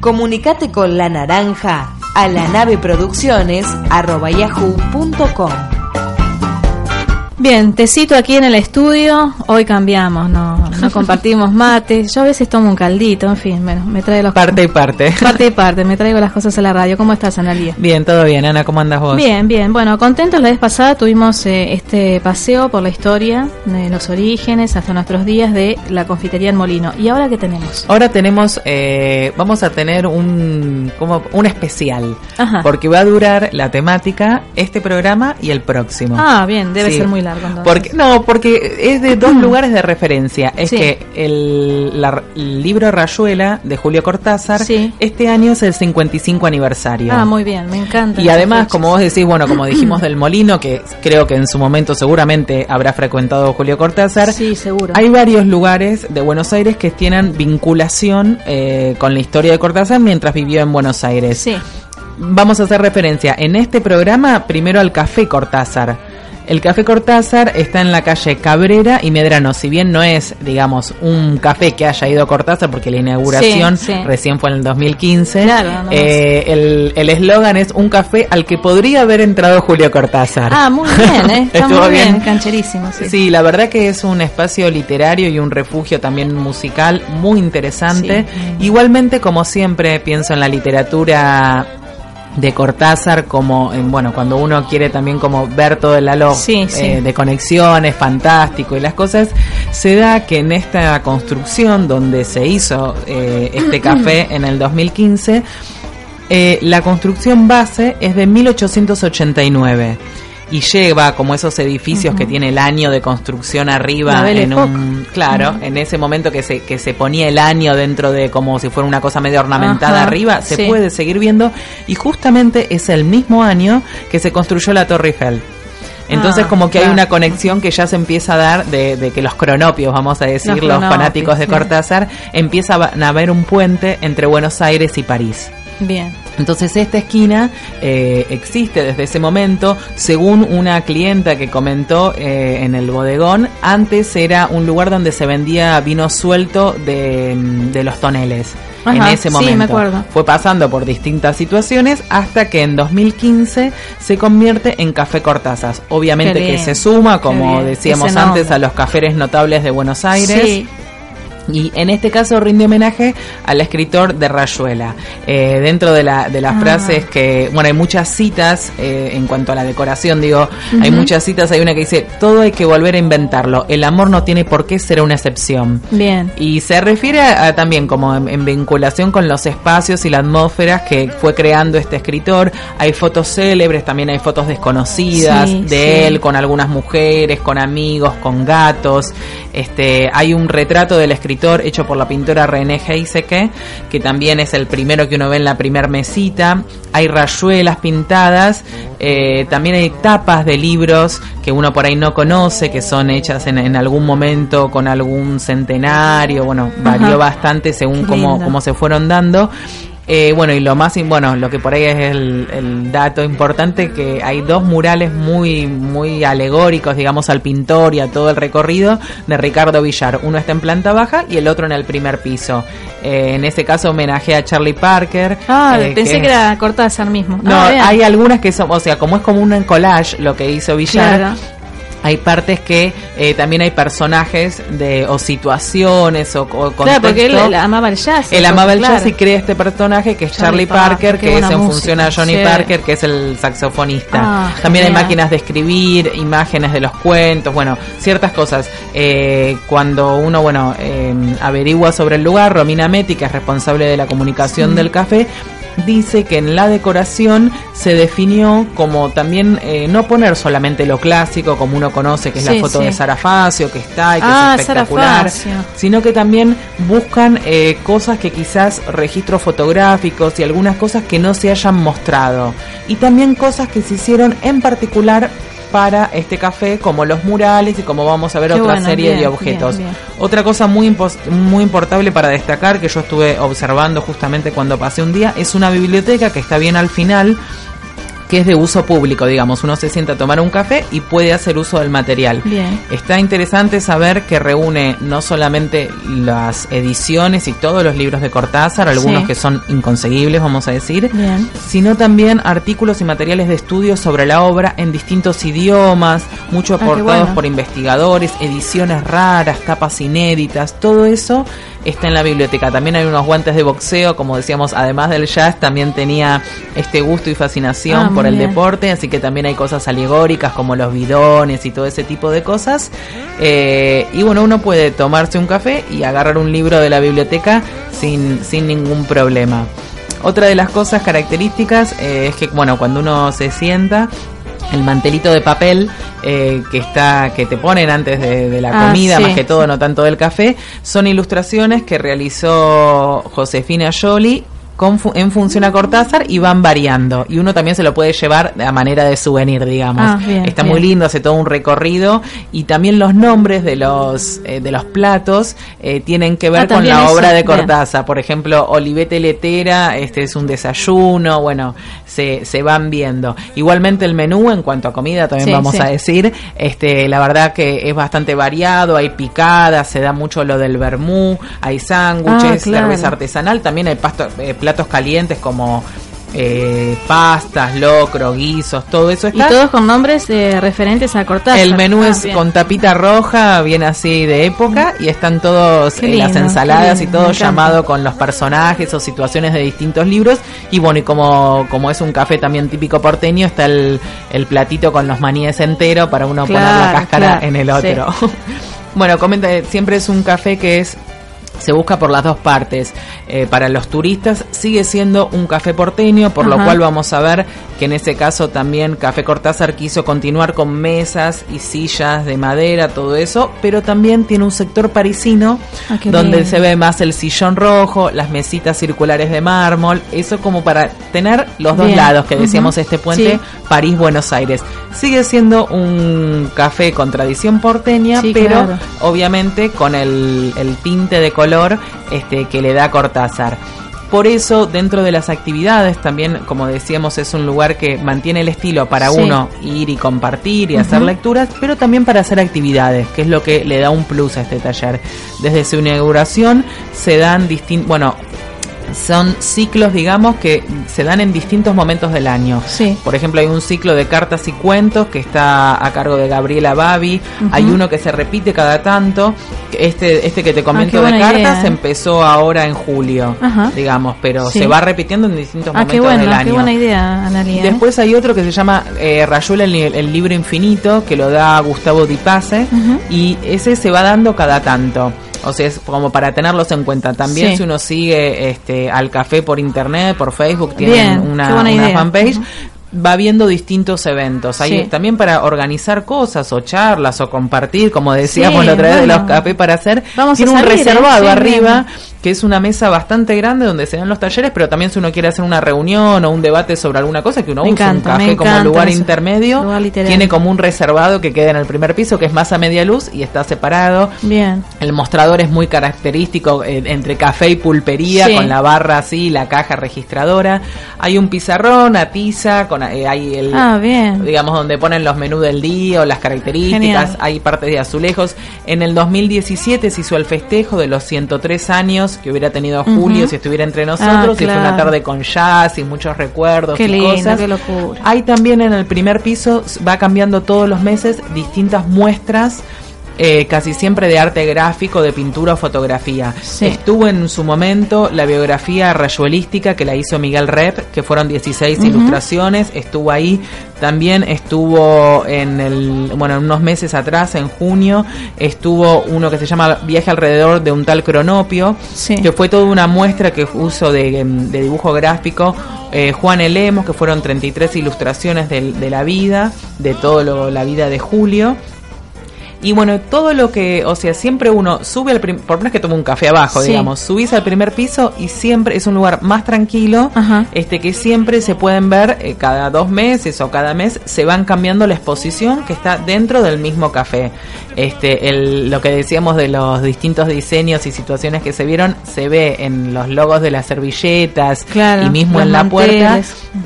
Comunicate con La Naranja a la nave producciones yahoo.com. Bien, te cito aquí en el estudio. Hoy cambiamos, no, no compartimos mate. Yo a veces tomo un caldito, en fin, bueno, me trae los Parte y parte. parte y parte. Me traigo las cosas a la radio. ¿Cómo estás, Analia? Bien, todo bien. Ana, ¿cómo andas vos? Bien, bien. Bueno, contentos la vez pasada tuvimos eh, este paseo por la historia, de los orígenes hasta nuestros días de la confitería El Molino. ¿Y ahora qué tenemos? Ahora tenemos, eh, vamos a tener un, como un especial. Ajá. Porque va a durar la temática este programa y el próximo. Ah, bien, debe Sí. ser muy largo. Porque, no, porque es de dos lugares de referencia. Es Sí. que el, la- el libro Rayuela de Julio Cortázar, Sí. este año es el 55 aniversario. Ah, muy bien, me encanta. Y además, como vos decís, bueno, como dijimos del Molino, que creo que en su momento seguramente habrá frecuentado Julio Cortázar, Sí, seguro. hay varios lugares de Buenos Aires que tienen vinculación eh, con la historia de Cortázar mientras vivió en Buenos Aires. Sí, Vamos a hacer referencia en este programa primero al Café Cortázar. El Café Cortázar está en la calle Cabrera y Medrano. Si bien no es, digamos, un café que haya ido Cortázar, porque la inauguración Sí, sí. recién fue en el 2015, Claro, más. eh, el el eslogan es un café al que podría haber entrado Julio Cortázar. Ah, muy bien, ¿eh? Está muy bien, bien. cancherísimo. Sí. Sí, la verdad que es un espacio literario y un refugio también musical muy interesante. Igualmente, como siempre, pienso en la literatura de Cortázar como en, bueno cuando uno quiere también como ver todo el halo Sí, sí. eh, de conexiones fantástico y las cosas se da que en esta construcción donde se hizo eh, este café en el 2015 eh, la construcción base es de 1889 y lleva como esos edificios que tiene el año de construcción arriba en un claro en ese momento que se que se ponía el año dentro de como si fuera una cosa medio ornamentada arriba se sí. puede seguir viendo y justamente es el mismo año que se construyó la Torre Eiffel entonces Ah, como que hay una conexión que ya se empieza a dar de, de que los cronopios, vamos a decir, Los fanáticos de sí. Cortázar, empieza a haber un puente entre Buenos Aires y París. Bien. Entonces esta esquina eh, existe desde ese momento, según una clienta que comentó eh, en el bodegón, antes era un lugar donde se vendía vino suelto de, de los toneles. en ese sí, momento me acuerdo. fue pasando por distintas situaciones hasta que en 2015 se convierte en Café Cortázar. Obviamente que se suma, como decíamos antes, a los caferes notables de Buenos Aires. Sí, Y en este caso rinde homenaje al escritor de Rayuela. Eh, dentro de, la, de las Ah. frases que, bueno, hay muchas citas eh, en cuanto a la decoración, digo, hay muchas citas, hay una que dice, todo hay que volver a inventarlo, el amor no tiene por qué ser una excepción. bien. Y se refiere a, a también como en, en vinculación con los espacios y las atmósferas que fue creando este escritor. Hay fotos célebres, también hay fotos desconocidas Sí, de sí. él con algunas mujeres, con amigos, con gatos. Este, hay un retrato del escritor hecho por la pintora René Heiseke, que también es el primero que uno ve en la primer mesita. Hay rayuelas pintadas, eh, también hay tapas de libros que uno por ahí no conoce, que son hechas en, en algún momento con algún centenario. Bueno, varió Ajá. bastante según cómo, cómo se fueron dando. Eh, bueno, y lo más, bueno, lo que por ahí es el, el dato importante, que hay dos murales muy, muy alegóricos, digamos, al pintor y a todo el recorrido de Ricardo Villar. Uno está en planta baja y el otro en el primer piso. Eh, en ese caso homenaje a Charlie Parker. Ah, eh, pensé que, era Cortázar mismo. No, Ah, hay algunas que son, o sea, como es como un collage lo que hizo Villar, Claro. Hay partes que eh, también hay personajes de o situaciones o, o Claro, porque él, él amaba el jazz. Él amaba el claro. jazz y crea este personaje que es Charlie Charlie, Parker, que es en función a Johnny sí. Parker, que es el saxofonista. Ah, También hay máquinas de escribir, imágenes de los cuentos, bueno, ciertas cosas. Eh, cuando uno, bueno, eh, averigua sobre el lugar, Romina Metti, que es responsable de la comunicación del café, dice que en la decoración se definió como también eh, no poner solamente lo clásico como uno conoce, que es la foto de Sara Facio, que está y que ah, es espectacular, sino que también buscan eh, cosas que quizás registros fotográficos y algunas cosas que no se hayan mostrado. Y también cosas que se hicieron en particular para este café, como los murales y como vamos a ver otra serie de objetos. Otra cosa muy, muy importante para destacar que yo estuve observando justamente cuando pasé un día es una biblioteca que está bien al final que es de uso público, digamos. Uno se sienta a tomar un café y puede hacer uso del material. Bien. Está interesante saber que reúne no solamente las ediciones y todos los libros de Cortázar, algunos que son inconseguibles, vamos a decir, sino también artículos y materiales de estudio sobre la obra en distintos idiomas, mucho ah, aportados por investigadores, ediciones raras, tapas inéditas, todo eso está en la biblioteca. También hay unos guantes de boxeo, como decíamos, además del jazz, también tenía este gusto y fascinación ah, por el deporte, así que también hay cosas alegóricas como los bidones y todo ese tipo de cosas. Eh, y bueno, uno puede tomarse un café y agarrar un libro de la biblioteca sin, sin ningún problema. Otra de las cosas características eh, es que, bueno, cuando uno se sienta, el mantelito de papel eh, que está que te ponen antes de, la ah, comida más que todo no tanto del café son ilustraciones que realizó Josefina Jolie en función a Cortázar y van variando. Y uno también se lo puede llevar a manera de souvenir, digamos. Ah, Está muy lindo, hace todo un recorrido. Y también los nombres de los, eh, de los platos eh, tienen que ver ah, con la obra de Cortázar. Por ejemplo, Olivete Letera, este es un desayuno, bueno, se, se van viendo. Igualmente el menú en cuanto a comida también vamos a decir, este, la verdad que es bastante variado, hay picadas, se da mucho lo del vermú, hay sándwiches, ah, cerveza artesanal, también hay pasto, eh, platos calientes como eh, pastas, locro, guisos, todo eso está. Y todos con nombres eh, referentes a Cortázar. El menú ah, es con tapita roja, bien así de época, y están todos eh, las ensaladas y todo llamado con los personajes o situaciones de distintos libros. Y bueno, y como, como es un café también típico porteño, está el, el platito con los maníes entero para uno poner la cáscara en el otro. bueno, comenta, siempre es un café que es se busca por las dos partes. Eh, para los turistas sigue siendo un café porteño, por lo cual vamos a ver que en ese caso también Café Cortázar quiso continuar con mesas y sillas de madera, todo eso, pero también tiene un sector parisino ah, donde se ve más el sillón rojo, las mesitas circulares de mármol, eso como para tener los dos lados que decíamos este puente París-Buenos Aires. Sigue siendo un café con tradición porteña, pero obviamente con el, el tinte de color este, que le da Cortázar. Por eso, dentro de las actividades, también, como decíamos, es un lugar que mantiene el estilo para uno ir y compartir y hacer lecturas, pero también para hacer actividades, que es lo que le da un plus a este taller. Desde su inauguración se dan distintos, bueno, son ciclos, digamos, que se dan en distintos momentos del año. Sí. Por ejemplo, hay un ciclo de cartas y cuentos que está a cargo de Gabriela Babi. Hay uno que se repite cada tanto. Este, este que te comento ah, de cartas empezó ahora en julio, digamos, pero se va repitiendo en distintos ah, momentos del año. Qué buena idea, Analia. ¿eh? Después hay otro que se llama eh, Rayuela el, libro infinito, que lo da Gustavo Di Pase, y ese se va dando cada tanto. O sea, es como para tenerlos en cuenta. También si uno sigue este al café por internet, por Facebook, tienen una, fanpage va viendo distintos eventos. Hay también para organizar cosas o charlas o compartir, como decíamos la otra vez de los cafés para hacer. Vamos tiene un reservado arriba que es una mesa bastante grande donde se dan los talleres, pero también si uno quiere hacer una reunión o un debate sobre alguna cosa, que uno usa un café como lugar intermedio, tiene como un reservado que queda en el primer piso, que es más a media luz y está separado. Bien. El mostrador es muy característico eh, entre café y pulpería, con la barra así, la caja registradora. Hay un pizarrón, a tiza, con, eh, hay el, ah, bien. digamos, donde ponen los menús del día o las características, hay partes de azulejos. En el 2017 se hizo el festejo de los 103 años que hubiera tenido Julio si estuviera entre nosotros. Y fue una tarde con jazz y muchos recuerdos y cosas. Hay también en el primer piso, va cambiando todos los meses distintas muestras eh, casi siempre de arte gráfico, de pintura o fotografía. Estuvo en su momento la biografía rayuelística que la hizo Miguel Rep, que fueron 16 ilustraciones. Estuvo ahí, también estuvo en el, bueno, unos meses atrás, en junio, estuvo uno que se llama Viaje alrededor de un tal cronopio, que fue toda una muestra que uso de, dibujo gráfico. Eh, Juan Elemos, que fueron 33 ilustraciones de, de la vida, de toda la vida de Julio. Y bueno, todo lo que, o sea, siempre uno sube al primer, por menos que tome un café abajo, digamos, subís al primer piso y siempre es un lugar más tranquilo, este que siempre se pueden ver eh, cada dos meses o cada mes se van cambiando la exposición que está dentro del mismo café. Este, el, lo que decíamos de los distintos diseños y situaciones que se vieron se ve en los logos de las servilletas y mismo en la puerta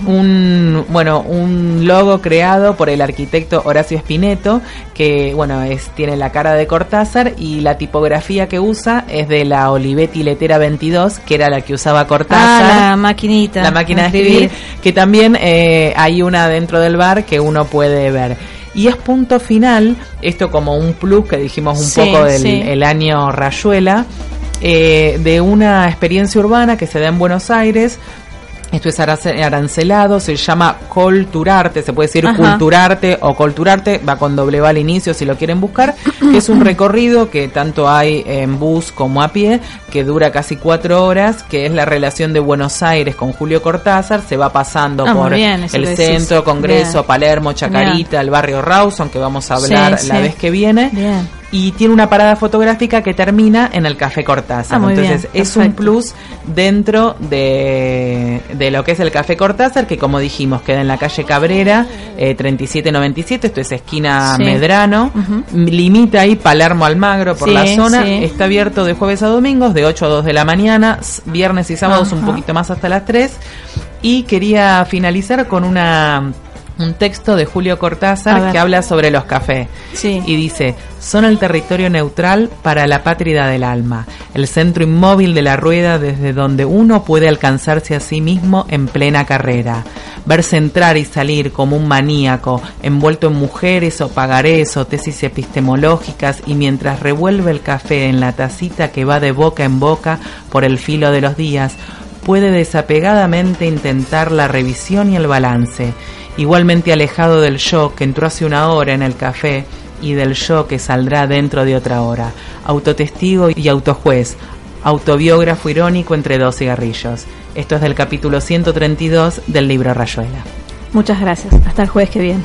un bueno un logo creado por el arquitecto Horacio Espineto que bueno es tiene la cara de Cortázar y la tipografía que usa es de la Olivetti Letera 22, que era la que usaba Cortázar. Ah, la maquinita. La máquina de escribir, que también eh, hay una dentro del bar que uno puede ver. Y es punto final, esto como un plus que dijimos un poco del el año Rayuela, eh, de una experiencia urbana que se da en Buenos Aires esto es arancelado, se llama Culturarte, se puede decir Culturarte o Culturarte, va con doble va al inicio si lo quieren buscar, que es un recorrido que tanto hay en bus como a pie, que dura casi cuatro horas, que es la relación de Buenos Aires con Julio Cortázar, se va pasando ah, por el centro, Congreso, Palermo, Chacarita, el barrio Rawson, que vamos a hablar la vez que viene y tiene una parada fotográfica que termina en el Café Cortázar. Ah, Entonces es un plus dentro de, de, lo que es el Café Cortázar, que como dijimos queda en la calle Cabrera, eh, 3797, esto es esquina Medrano, limita ahí Palermo Almagro por la zona, está abierto de jueves a domingos, de 8 a 2 de la mañana, viernes y sábados un poquito más hasta las 3. Y quería finalizar con una un texto de Julio Cortázar que habla sobre los cafés. Y dice, son el territorio neutral para la patria del alma, el centro inmóvil de la rueda desde donde uno puede alcanzarse a sí mismo en plena carrera. Verse entrar y salir como un maníaco, envuelto en mujeres o pagarés o tesis epistemológicas y mientras revuelve el café en la tacita que va de boca en boca por el filo de los días, puede desapegadamente intentar la revisión y el balance igualmente alejado del yo que entró hace una hora en el café y del yo que saldrá dentro de otra hora, autotestigo y autojuez, autobiógrafo irónico entre dos cigarrillos. Esto es del capítulo 132 del libro Rayuela. Muchas gracias, hasta el jueves que viene.